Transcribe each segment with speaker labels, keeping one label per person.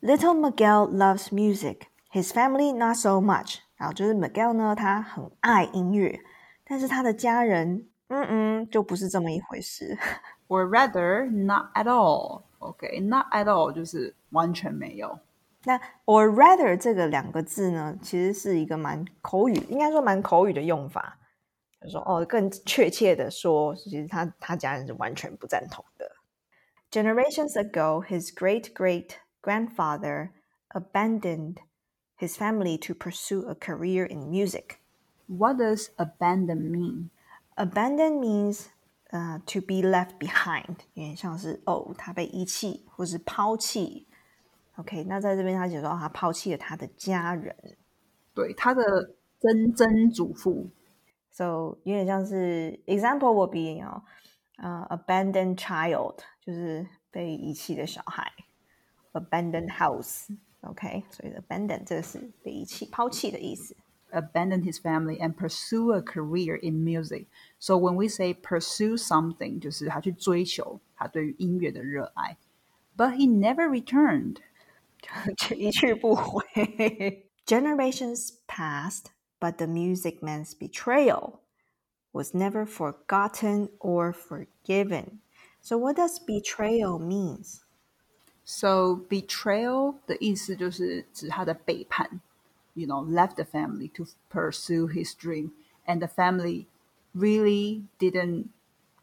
Speaker 1: Little Miguel loves music. His family not so much. 然后就是 Miguel 呢，他很爱音乐，但是他的家人，嗯嗯，就不是这么一回事。
Speaker 2: Or rather, not at all. OK，not、at all 就是完全没有。
Speaker 1: 那 or rather 这个两个字呢，其实是一个蛮口语，应该说蛮口语的用法。就说哦，更确切的说，其实他他家人是完全不赞同的。Generations ago, his great great grandfather abandoned his family to pursue a career in music.
Speaker 2: What does abandon mean?
Speaker 1: Abandon means 呃、to be left behind，有点像是哦，他被遗弃或是抛弃。OK，那在这边他写说、哦、他抛弃了他的家人
Speaker 2: 对，他的曾曾祖父。
Speaker 1: ，so 有点像是 example would be 哦，呃、abandoned child 就是被遗弃的小孩 ，abandoned house。OK，所以 abandon 这个是被遗弃、抛弃的意思。
Speaker 2: abandon his family and pursue a career in music. So when we say pursue something，就是他去追求他对于音乐的热爱。But he never returned.
Speaker 1: 一去不回。Generations passed, but the music man's betrayal was never forgotten or forgiven. So, what does betrayal means?
Speaker 2: So betrayal 的意思就是指他的背叛。You know, left the family to pursue his dream, and the family really didn't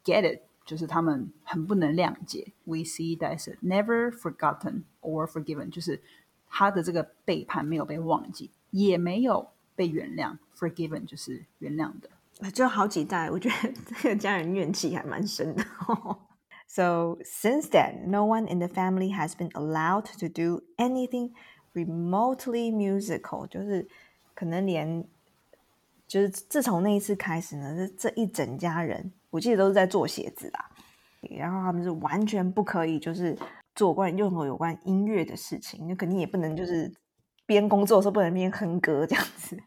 Speaker 2: get it. 就是他们很不能谅解。We see that as never forgotten or forgiven，就是他的这个背叛没有被忘记，也没有被原谅。Forgiven 就是原谅的。
Speaker 1: 就好几代，我觉得这个家人怨气还蛮深的。 So since then, no one in the family has been allowed to do anything remotely musical，就是可能连就是自从那一次开始呢，这这一整家人，我记得都是在做鞋子啦，然后他们是完全不可以就是做关任何有关音乐的事情，那肯定也不能就是边工作的时候不能边哼歌这样子。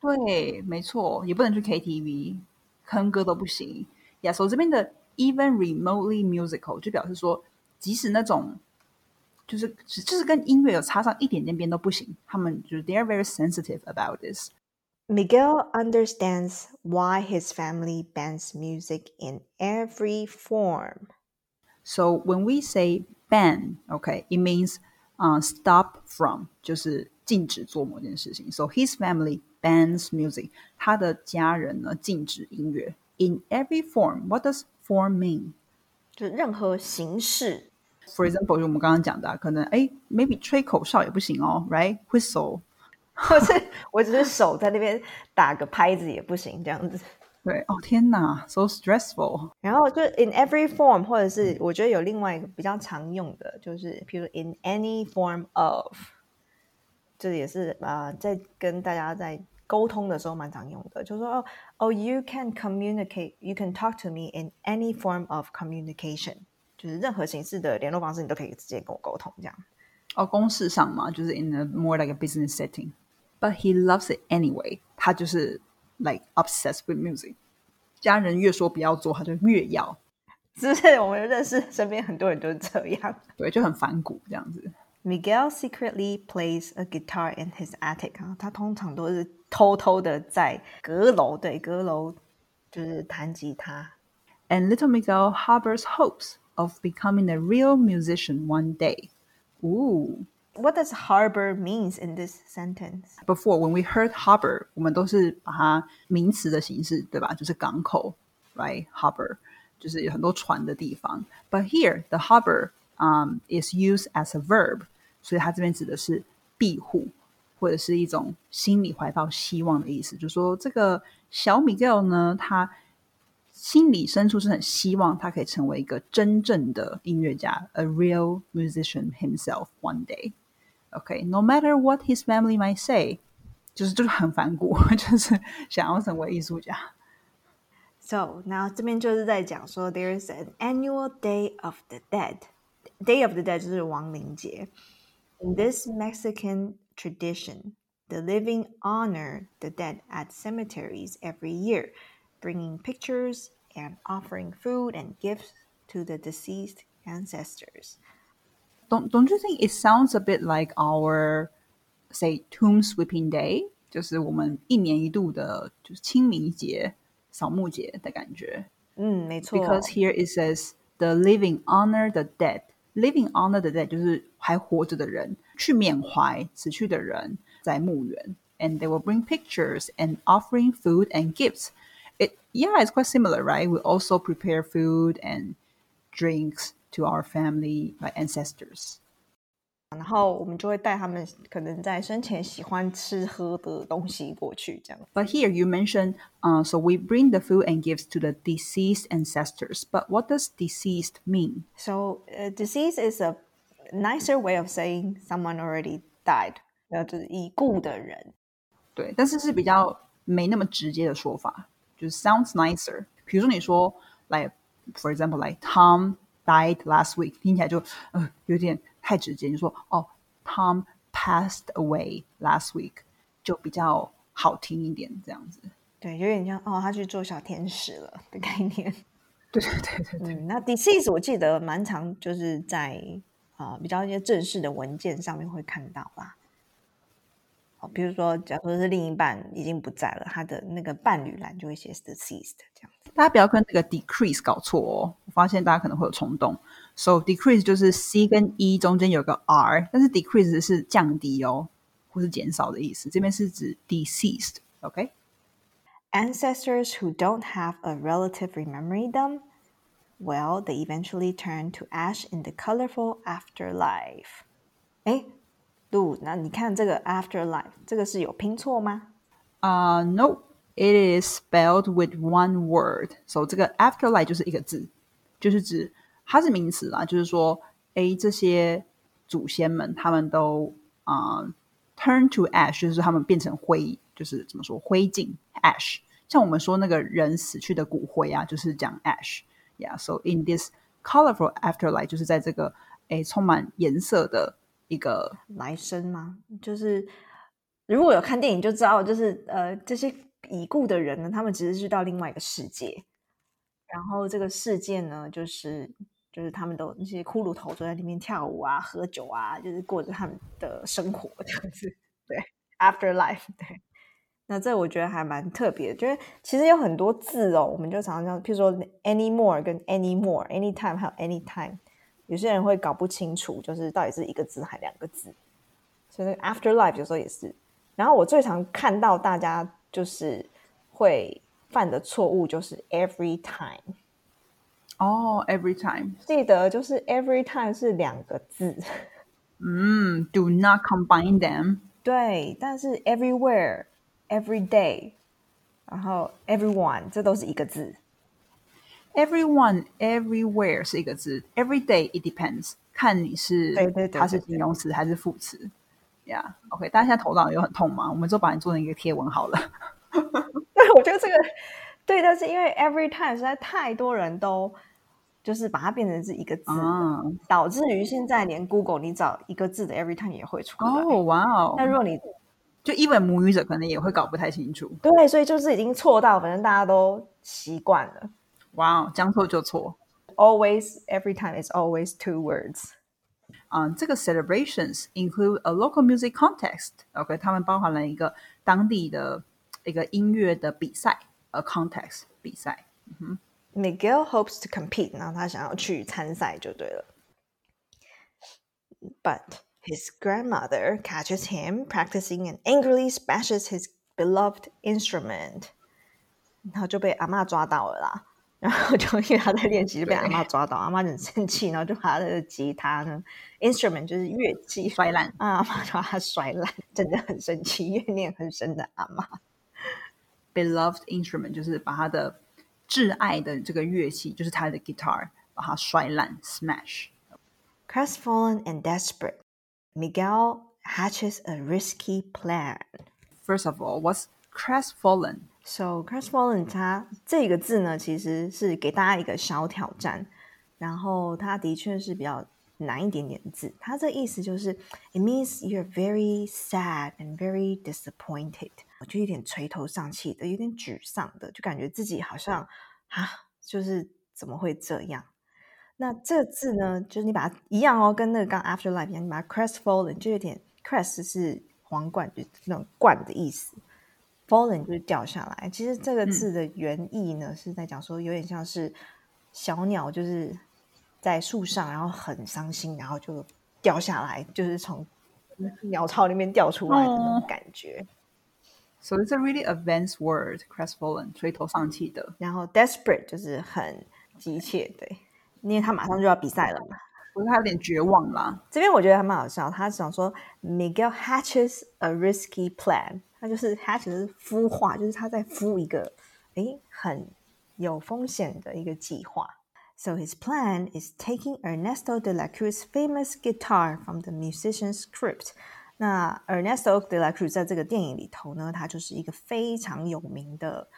Speaker 2: 对，没错，也不能去 KTV，哼歌都不行。呀，所以这边的 even remotely musical 就表示说，即使那种就是就是跟音乐有插上一点点边都不行，他们就是 they are very sensitive about this。
Speaker 1: Miguel understands why his family bans music in every form.
Speaker 2: So when we say ban, okay, it means uh, stop from，就是禁止做某件事情。So his family bans music，他的家人呢禁止音乐 in every form. What does form mean?
Speaker 1: 就是任何形式
Speaker 2: ，For example，就我们刚刚讲的啊、可能哎，maybe 吹口哨也不行哦，right？Whistle，
Speaker 1: 或是我只是手在那边打个拍子也不行这样子。
Speaker 2: 对，哦天哪，so stressful。
Speaker 1: 然后就 in every form，或者是我觉得有另外一个比较常用的，就是譬如 in any form of，这也是呃在跟大家在沟通的时候蛮常用的，就说哦哦，you can communicate，you can talk to me in any form of communication，就是任何形式的联络方式，你都可以直接跟我沟通这样。
Speaker 2: 哦，公事上嘛，就是 in a more like a business setting。But he loves it anyway，他就是 like obsessed with music。家人越说不要做，他就越要，
Speaker 1: 是不是？我们认识身边很多人都是这样。
Speaker 2: 对，就很反骨这样子。
Speaker 1: Miguel secretly plays a guitar in his attic 啊，他通常都是偷偷的在阁楼，对，阁楼就是弹吉他。
Speaker 2: And little Miguel harbors hopes of becoming a real musician one day. Ooh.
Speaker 1: What does harbor means in this sentence?
Speaker 2: Before when we heard harbor，我们都是把它名词的形式，对吧？就是港口，right? Harbor 就是有很多船的地方。But here the harbor um is used as a verb， 所以他这边指的是庇护，或者是一种心里怀抱希望的意思。就说这个小米 girl 呢，他心里深处是很希望他可以成为一个真正的音乐家，a real musician himself one day。OK，no matter what his family might say，就是就是很反骨，就是想要成为艺术家。
Speaker 1: So now 这边就是在讲说，there is an annual Day of the Dead. Day of the Dead 就是亡灵节。In this Mexican tradition, the living honor the dead at cemeteries every year, bringing pictures and offering food and gifts to the deceased ancestors.
Speaker 2: don't don't you think it sounds a bit like our say tomb sweeping day？就是我们一年一度的，就是清明节、扫墓节的感觉。
Speaker 1: 嗯，没错。
Speaker 2: Because here it says the living honor the dead. Living honor the dead 就是还活着的人去缅怀死去的人，在墓园。And they will bring pictures and offering food and gifts. It yeah, it's quite similar, right? We also prepare food and drinks to our family, my ancestors.
Speaker 1: 然后我们就会带他们可能在生前喜欢吃喝的东西过去，这样。
Speaker 2: But here you mentioned, uh, so we bring the food and gifts to the deceased ancestors. But what does deceased mean?
Speaker 1: So, uh, disease is a nicer way of saying someone already died，呃，就是已故的人。
Speaker 2: 对，但是是比较没那么直接的说法，就是 sounds nicer。比如说你说，like for example like Tom died last week，听起来就呃有点 太直接。就说哦，Tom passed away last week，就比较好听一点，这样子。
Speaker 1: 对，有点像哦，他去做小天使了的概念。
Speaker 2: 对对对对对，
Speaker 1: 嗯，那 disease 我记得蛮常就是在啊、呃比较一些正式的文件上面会看到啦。哦，比如说，假如说是另一半已经不在了，他的那个伴侣栏就会写 deceased 这样子。
Speaker 2: 大家不要跟那个 decrease 搞错哦。我发现大家可能会有冲动。So decrease 就是 c 跟 e 中间有个 r，但是 decrease 是降低哦，或是减少的意思。这边是指 deceased，OK？、
Speaker 1: Ancestors who don't have a relative remembering them, well, they eventually turn to ash in the colorful afterlife. 哎，路，那你看这个 afterlife，这个是有拼错吗？
Speaker 2: Uh, no, it is spelled with one word. So 这个 afterlife 就是一个字，就是指 它是名词啦，就是说，诶，这些祖先们他们都啊、turn to ash，就是他们变成灰，就是怎么说灰烬 ash。像我们说那个人死去的骨灰啊，就是讲 ash。Yeah, so in this colorful afterlife，就是在这个诶充满颜色的一个
Speaker 1: 来生吗？就是如果有看电影就知道，就是呃，这些已故的人呢，他们其实是到另外一个世界，然后这个世界呢，就是就是他们都那些骷髅头都在里面跳舞啊、喝酒啊，就是过着他们的生活这样子。对，afterlife，对。那这我觉得还蛮特别的，就是其实有很多字哦，我们就常常譬如说 anymore 跟 anymore，anytime 还有 anytime，有些人会搞不清楚，就是到底是一个字还两个字。所以那个 afterlife 有时候也是。然后我最常看到大家就是会犯的错误就是 every time，
Speaker 2: 哦、every time。
Speaker 1: 记得就是 every time 是两个字，
Speaker 2: 嗯，do not combine them。
Speaker 1: 对，但是 everywhere、every day，然后 everyone 这都是一个字。
Speaker 2: Everyone, everywhere 是一个字，every day it depends，看你是
Speaker 1: 对对对
Speaker 2: 它是形容词还是副词。Yeah，OK，、大家现在头脑有很痛吗？我们就把你做成一个贴文好了。
Speaker 1: 对，我觉得这个对，但是因为 every time 实在太多人都就是把它变成是一个字，
Speaker 2: 啊，
Speaker 1: 导致于现在连 Google 你找一个字的 every time 也会出来。
Speaker 2: 哦，哇哦
Speaker 1: 那，如果你
Speaker 2: 就 even 母语者可能也会搞不太清楚。
Speaker 1: 对，所以就是已经错到，反正大家都习惯了。
Speaker 2: 哇哦，将错就错。
Speaker 1: Always, every time is always two words.
Speaker 2: 嗯，这个 celebrations include a local music contest。OK，他们包含了一个当地的一个音乐的比赛，a contest 比赛。
Speaker 1: Miguel hopes to compete，然后他想要去参赛就对了。But his grandmother catches him practicing and angrily smashes his beloved instrument，然后就被阿嬷抓到了啦。然后就因为他在练习，就被阿嬷抓到，阿嬷很生气，然后就把他的吉他呢，instrument 就是乐器
Speaker 2: 摔烂
Speaker 1: 啊，阿嬷就把它摔烂，真的很生气，怨念很深的阿嬷。
Speaker 2: beloved instrument 就是把他的 挚爱的这个乐器，就是他的 guitar，把它摔烂 smash。
Speaker 1: Crestfallen and desperate, Miguel hatches a risky plan.
Speaker 2: First of all, what's crestfallen?
Speaker 1: So crestfallen 它这个字呢，其实是给大家一个小挑战，然后它的确是比较难一点点的字。它这意思就是，it means you're very sad and very disappointed，我就有点垂头丧气的，有点沮丧的，就感觉自己好像啊，就是怎么会这样？那这个字呢，就是你把它一样哦，跟那个刚 afterlife 一样，你把它 crestfallen 就有点 crest 是皇冠，就那种冠的意思，fallen 就是掉下来。其实这个字的原意呢，是在讲说有点像是小鸟就是在树上，然后很伤心，然后就掉下来，就是从鸟巢里面掉出来的那种感觉。
Speaker 2: So it's a really advanced word, crestfallen，垂头丧气的。
Speaker 1: 然后 desperate 就是很急切，对。因为他马上就要比赛了嘛，
Speaker 2: 不是他有点绝望啦。
Speaker 1: 这边我觉得还蛮好笑，他想说 Miguel hatches a risky plan，他就是 hatches 孵化，就是他在孵一个诶很有风险的一个计划。So his plan is taking Ernesto de la Cruz's famous guitar from the musician's crypt。那 Ernesto de la Cruz 在这个电影里头呢，他就是一个非常有名的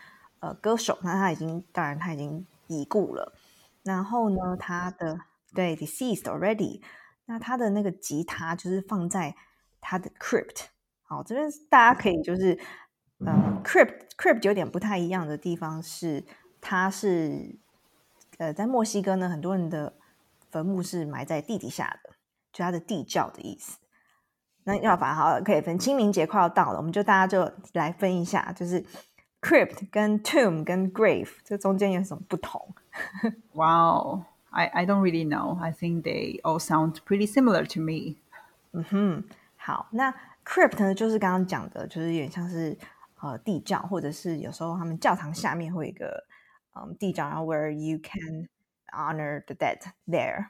Speaker 1: 呃歌手。那他已经，当然他已经已故了。然后呢，他的对 deceased already，那他的那个吉他就是放在他的 crypt。好，这边大家可以就是，呃，crypt crypt 有点不太一样的地方是，它是呃在墨西哥呢，很多人的坟墓是埋在地底下的，就它的地窖的意思。那要法好可以分，清明节快要到了，我们就大家就来分一下，就是 crypt 跟 tomb 跟 grave 这中间有什么不同
Speaker 2: ？wow, I I don't really know. I think they all sound pretty similar to me.
Speaker 1: 嗯哼，好，那 crypt 呢，就是刚刚讲的，就是有点像是呃地窖，或者是有时候他们教堂下面会有一个嗯地窖，然后 where you can honor the dead there。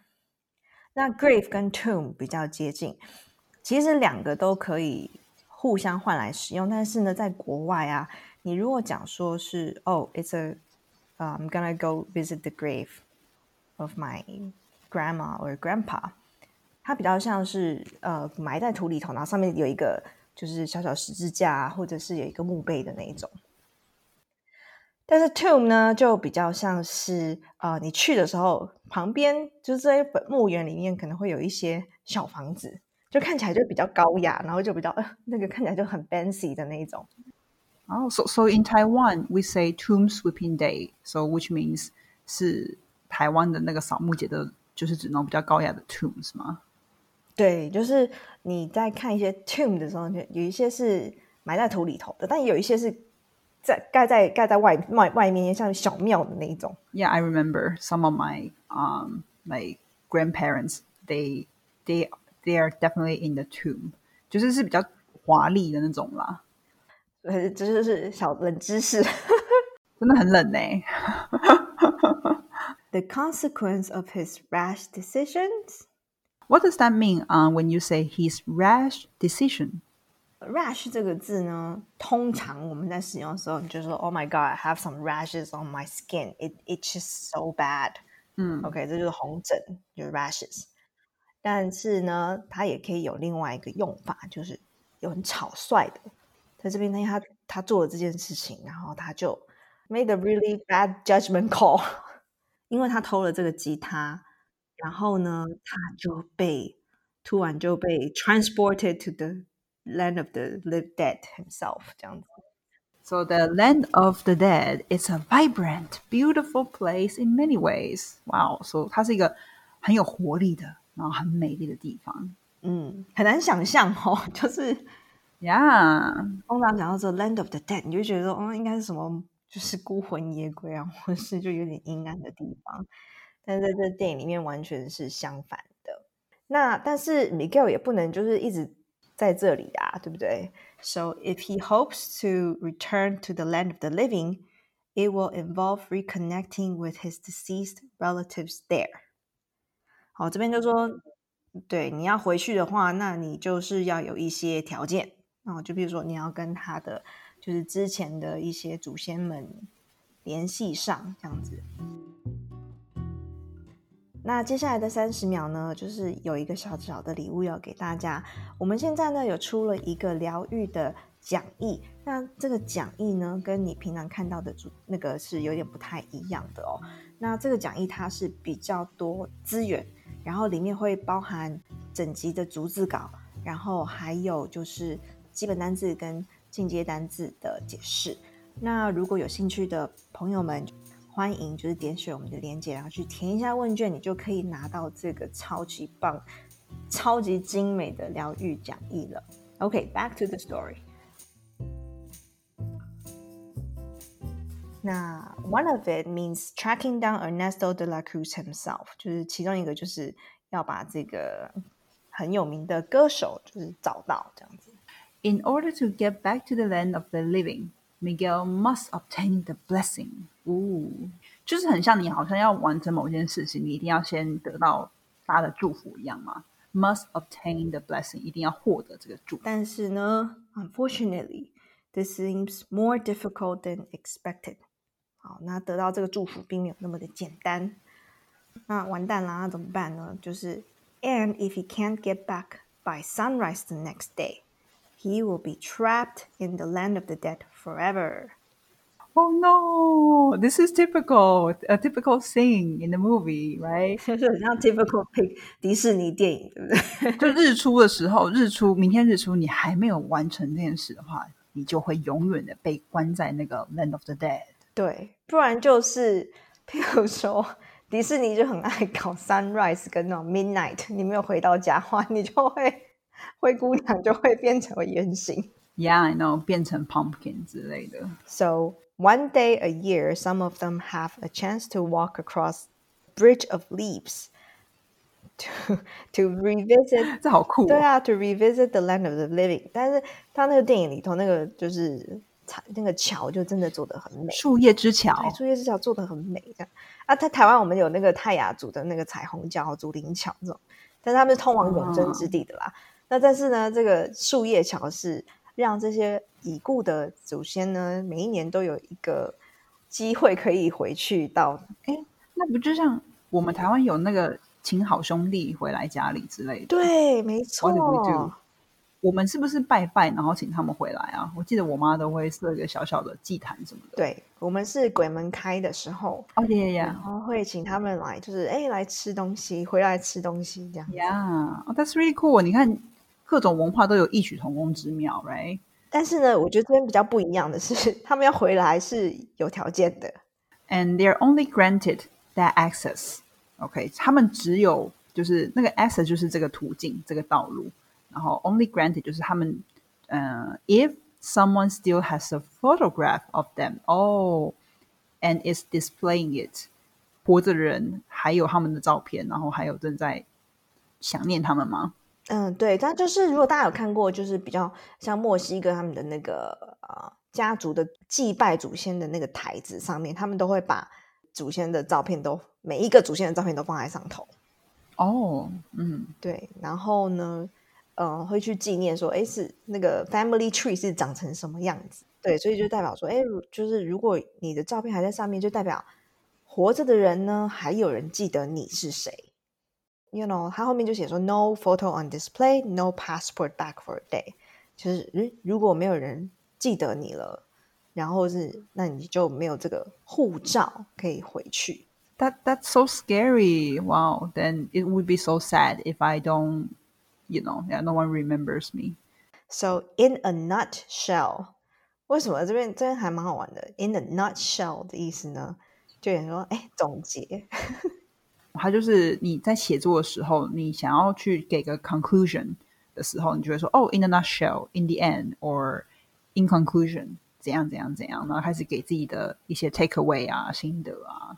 Speaker 1: 那 grave 跟 tomb 比较接近，其实两个都可以互相换来使用，但是呢，在国外啊，你如果讲说是哦，it's a I'm gonna go visit the grave of my grandma or grandpa。它比较像是呃埋在土里头，然后上面有一个就是小小十字架，或者是有一个墓碑的那一种。但是 tomb 呢，就比较像是呃你去的时候，旁边就是这些墓园里面可能会有一些小房子，就看起来就比较高雅，然后就比较呃 那个看起来就很 fancy 的那一种。
Speaker 2: 哦，so so in Taiwan we say Tomb Sweeping Day, so which means 是台湾的那个扫墓节的，就是指那种比较高雅的 tombs 吗？
Speaker 1: 对，就是你在看一些 tomb 的时候，有一些是埋在土里头的，但有一些是 在盖在盖在外外外面，像小庙的那一种。
Speaker 2: Yeah, I remember some of my um my grandparents. They they they are definitely in the tomb，就是是比较华丽的那种啦。
Speaker 1: 呃，这就是小冷知识，
Speaker 2: 真的很冷呢。
Speaker 1: The consequence of his rash decisions.
Speaker 2: What does that mean? 啊，when you say his rash decision.
Speaker 1: Rash 这个字呢，通常我们在使用的时候，你就说 “Oh my God, I have some rashes on my skin. It itches so bad.” 嗯，OK，这就是红疹，就是 rashes。但是呢，它也可以有另外一个用法，就是有很草率的。在这边呢，他他做了这件事情，然后他就 made a really bad judgment call，因为他偷了这个吉他，然后呢，他就被突然就被 transported to the land of the living dead himself 这样子。
Speaker 2: So the land of the dead is a vibrant, beautiful place in many ways. Wow! So 它是一个很有活力的，然后很美丽的地方。
Speaker 1: 嗯，很难想象哦，就是。
Speaker 2: Yeah，
Speaker 1: 通常讲到这 land of the dead，你就觉得哦，应该是什么，就是孤魂野鬼啊，或是就有点阴暗的地方。但是在这电影里面完全是相反的。那但是 Miguel 也不能就是一直在这里啊，对不对？So if he hopes to return to the land of the living, it will involve reconnecting with his deceased relatives there。好，这边就说，对，你要回去的话，那你就是要有一些条件。哦，就比如说你要跟他的就是之前的一些祖先们联系上，这样子。那接下来的三十秒呢，就是有一个小小的礼物要给大家。我们现在呢有出了一个疗愈的讲义，那这个讲义呢跟你平常看到的主那个是有点不太一样的哦。那这个讲义它是比较多资源，然后里面会包含整集的逐字稿，然后还有就是。基本单字跟进阶单字的解释。那如果有兴趣的朋友们，欢迎就是点选我们的链接，然后去填一下问卷，你就可以拿到这个超级棒、超级精美的疗愈讲义了。OK，back、to the story。那 one of it means tracking down Ernesto de la Cruz himself，就是其中一个就是要把这个很有名的歌手就是找到这样子。
Speaker 2: In order to get back to the land of the living, Miguel must obtain the blessing. 哦，就是很像你好像要完成某件事情，你一定要先得到他的祝福一样嘛。Must obtain the blessing，一定要获得这个祝福。
Speaker 1: 但是呢，unfortunately, this seems more difficult than expected。好，那得到这个祝福并没有那么的简单。那完蛋啦，那怎么办呢？就是 and if he can't get back by sunrise the next day, he will be trapped in the land of the dead forever.
Speaker 2: Oh no, this is typical, a typical scene in the movie, right?
Speaker 1: 就是很像 typical pick 迪士尼电影，对不对？
Speaker 2: 就日出的时候，日出，明天日出，你还没有完成这件事的话，你就会永远的被关在那个 land of the dead。
Speaker 1: 对，不然就是譬如说迪士尼就很爱搞 sunrise 跟那种 midnight，你没有回到家的话，你就会 灰姑娘就会变成为原形。
Speaker 2: Yeah, I know，变成 pumpkin 之类的。
Speaker 1: So one day a year, some of them have a chance to walk across bridge of leaves to to revisit
Speaker 2: 这好酷、哦！
Speaker 1: 对啊，to revisit the land of the living。但是他那个电影里头那个就是彩那个桥就真的做的很美，
Speaker 2: 树叶之桥
Speaker 1: 对，树叶之桥做的很美这样。啊，在台湾我们有那个泰雅族的那个彩虹桥、竹林桥这种，但是他们是通往永贞之地的啦。那但是呢，这个树叶桥是让这些已故的祖先呢，每一年都有一个机会可以回去到哎
Speaker 2: 那不就像我们台湾有那个请好兄弟回来家里之类的？，
Speaker 1: 对，没错？
Speaker 2: 我们是不是拜拜，然后请他们回来啊？我记得我妈都会设一个小小的祭坛什么的。，
Speaker 1: 对，我们是鬼门开的时候，
Speaker 2: 哦耶耶
Speaker 1: 然后会请他们来，就是哎来吃东西，回来吃东西这样。
Speaker 2: ，Yeah，哦，That's really cool。你看各种文化都有异曲同工之妙，right？
Speaker 1: 但是呢，我觉得这边比较不一样的是，他们要回来是有条件的。
Speaker 2: and they're only granted that access. OK，他们只有就是那个 access 就是这个途径，这个道路，然后 only granted 就是他们，呃、i f someone still has a photograph of them, oh, and is displaying it，活着的人还有他们的照片，然后还有正在想念他们吗？
Speaker 1: 嗯，对，但就是如果大家有看过，就是比较像墨西哥他们的那个呃家族的祭拜祖先的那个台子上面，他们都会把祖先的照片都每一个祖先的照片都放在上头。
Speaker 2: 哦，嗯，
Speaker 1: 对，然后呢，呃，会去纪念说，哎，是那个 family tree 是长成什么样子？对，所以就代表说，哎，如就是如果你的照片还在上面，就代表活着的人呢，还有人记得你是谁。You know，他后面就写说，no photo on display, no passport back for a day。就是，如如果没有人记得你了，然后是那你就没有这个护照可以回去。
Speaker 2: That that's so scary. Wow. Then it would be so sad if I don't, you know, yeah, no one remembers me.
Speaker 1: So in a nutshell，为什么这边这边还蛮好玩的？In a nutshell 的意思呢，就有人说，哎，总结，
Speaker 2: 它就是你在写作的时候，你想要去给个 conclusion 的时候，你就会说哦、i n a nutshell, in the end, or in conclusion，怎样怎样怎样，然后开始给自己的一些 take away 啊、心得啊。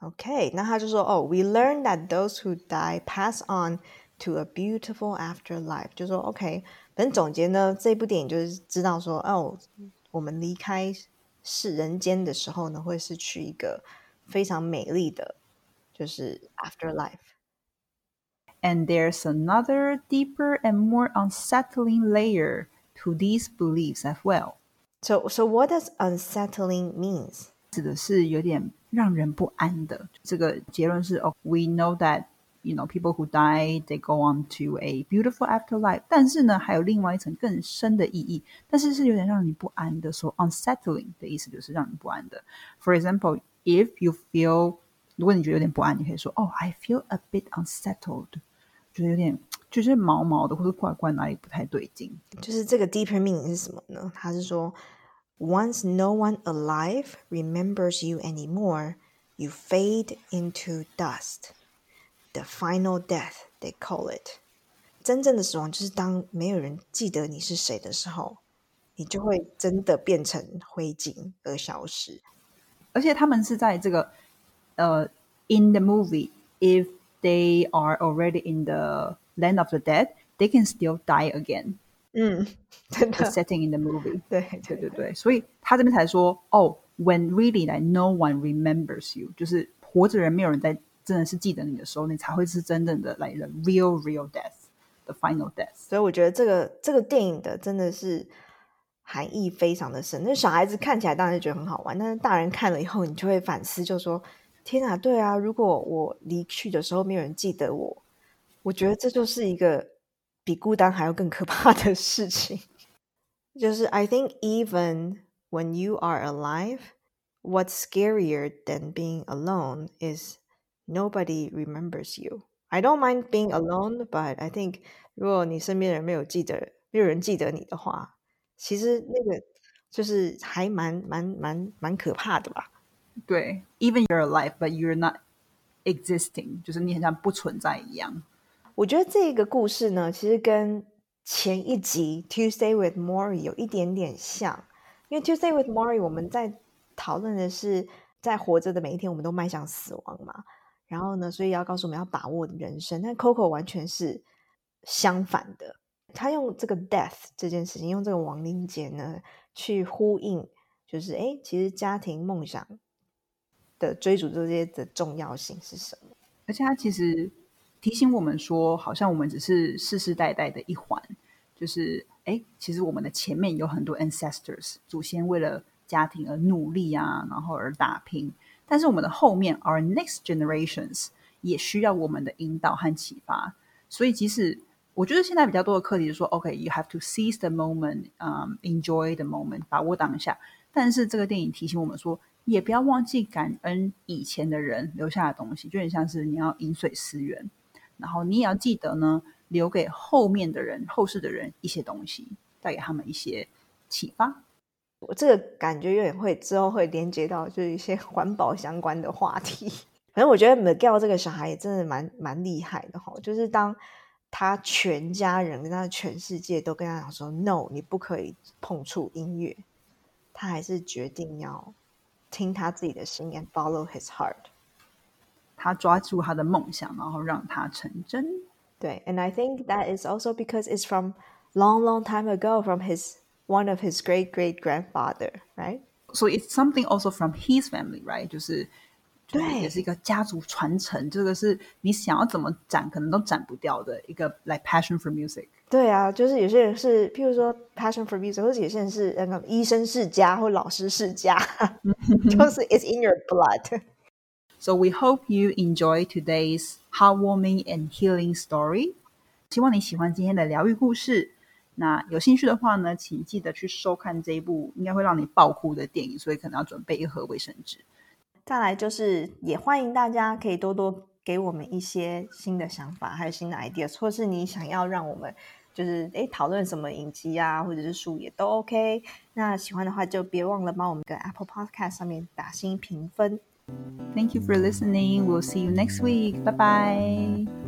Speaker 1: OK，那他就说，哦，We learn that those who die pass on to a beautiful afterlife，就说 OK，反正总结呢，这部电影就是知道说，哦，我们离开世人间的时候呢，会是去一个非常美丽的，就是 afterlife。
Speaker 2: And there's another deeper and more unsettling layer to these beliefs as well.
Speaker 1: So, so what does unsettling means?
Speaker 2: 指的是有点让人不安的。这个结论是哦，We know that you know people who die they go on to a beautiful afterlife。但是呢，还有另外一层更深的意义，但是是有点让你不安的。说 unsettling 的意思就是让你不安的。For example, if you feel 如果你觉得有点不安，你可以说哦，I feel a bit unsettled，觉得有点就是毛毛的，或者怪怪哪里不太对劲。
Speaker 1: 就是这个 deeper meaning 是什么呢？它是说，Once no one alive remembers you anymore, you fade into dust. The final death, they call it. 真正的死亡就是当没有人记得你是谁的时候，你就会真的变成灰烬而消失。
Speaker 2: 而且他们是在这个 呃，in the movie, if they are already in the land of the dead, they can still die again.
Speaker 1: 嗯，真
Speaker 2: The
Speaker 1: 的，
Speaker 2: setting in the movie.
Speaker 1: 对
Speaker 2: 对
Speaker 1: 对
Speaker 2: 对对，所以他这边才说哦，when really like no one remembers you，就是活着人没有人在真的是记得你的时候，你才会是真正的 like the real real death，the final death。
Speaker 1: 所以我觉得这个这个电影的真的是含义非常的深。那小孩子看起来当然觉得很好玩，但是大人看了以后，你就会反思，就说： 天啊，对啊，如果我离去的时候没有人记得我，我觉得这就是一个比孤单还要更可怕的事情。就是 I think even when you are alive, what's scarier than being alone is nobody remembers you. I don't mind being alone, but I think 如果你身边人没有记得，没有人记得你的话，其实那个就是还蛮蛮蛮蛮可怕的吧。
Speaker 2: 对，even you're alive but you're not existing，就是你很像不存在一样。
Speaker 1: 我觉得这个故事呢，其实跟前一集 Tuesday with Maury 有一点点像，因为 Tuesday with Maury 我们在讨论的是在活着的每一天，我们都迈向死亡嘛。然后呢，所以要告诉我们要把握人生。但 Coco 完全是相反的，他用这个 death 这件事情，用这个亡灵节呢，去呼应，就是哎，其实家庭梦想的追逐这些的重要性是什么？
Speaker 2: 而且它其实提醒我们说，好像我们只是世世代代的一环，就是哎，其实我们的前面有很多 ancestors 祖先为了家庭而努力啊，然后而打拼，但是我们的后面 our next generations 也需要我们的引导和启发。所以，即使我觉得现在比较多的课题是说，OK，you、have to seize the moment，嗯、e n j o y the moment，把握当下。但是这个电影提醒我们说，也不要忘记感恩以前的人留下的东西，就很像是你要饮水思源，然后你也要记得呢，留给后面的人、后世的人一些东西，带给他们一些启发。
Speaker 1: 我这个感觉有点会之后会连接到就是一些环保相关的话题。反正我觉得 Miguel 这个小孩也真的蛮蛮厉害的哈，就是当他全家人跟他全世界都跟他讲说 “no”，你不可以碰触音乐，他还是决定要听他自己的心，and follow his heart。
Speaker 2: 他抓住他的梦想，然后让它成真。
Speaker 1: 对，and I think that is also because it's from long, long time ago from his one of his great great grandfather, right?
Speaker 2: So it's something also from his family, right？就是就是
Speaker 1: 对
Speaker 2: 也是一个家族传承，这个是你想要怎么展，可能都展不掉的一个 like passion for music。
Speaker 1: 对啊，就是有些人是，譬如说 passion for music，或者有些人是那个医生世家或老师世家，就是 it's in your blood。
Speaker 2: So we hope you enjoy today's heartwarming and healing story。希望你喜欢今天的疗愈故事。那有兴趣的话呢，请记得去收看这一部应该会让你爆哭的电影，所以可能要准备一盒卫生纸。
Speaker 1: 再来就是，也欢迎大家可以多多给我们一些新的想法，还有新的 ideas，或是你想要让我们就是诶讨论什么影集啊，或者是书也都 OK。那喜欢的话就别忘了帮我们跟 Apple Podcast 上面打新评分。
Speaker 2: Thank you for listening. We'll see you next week. Bye bye.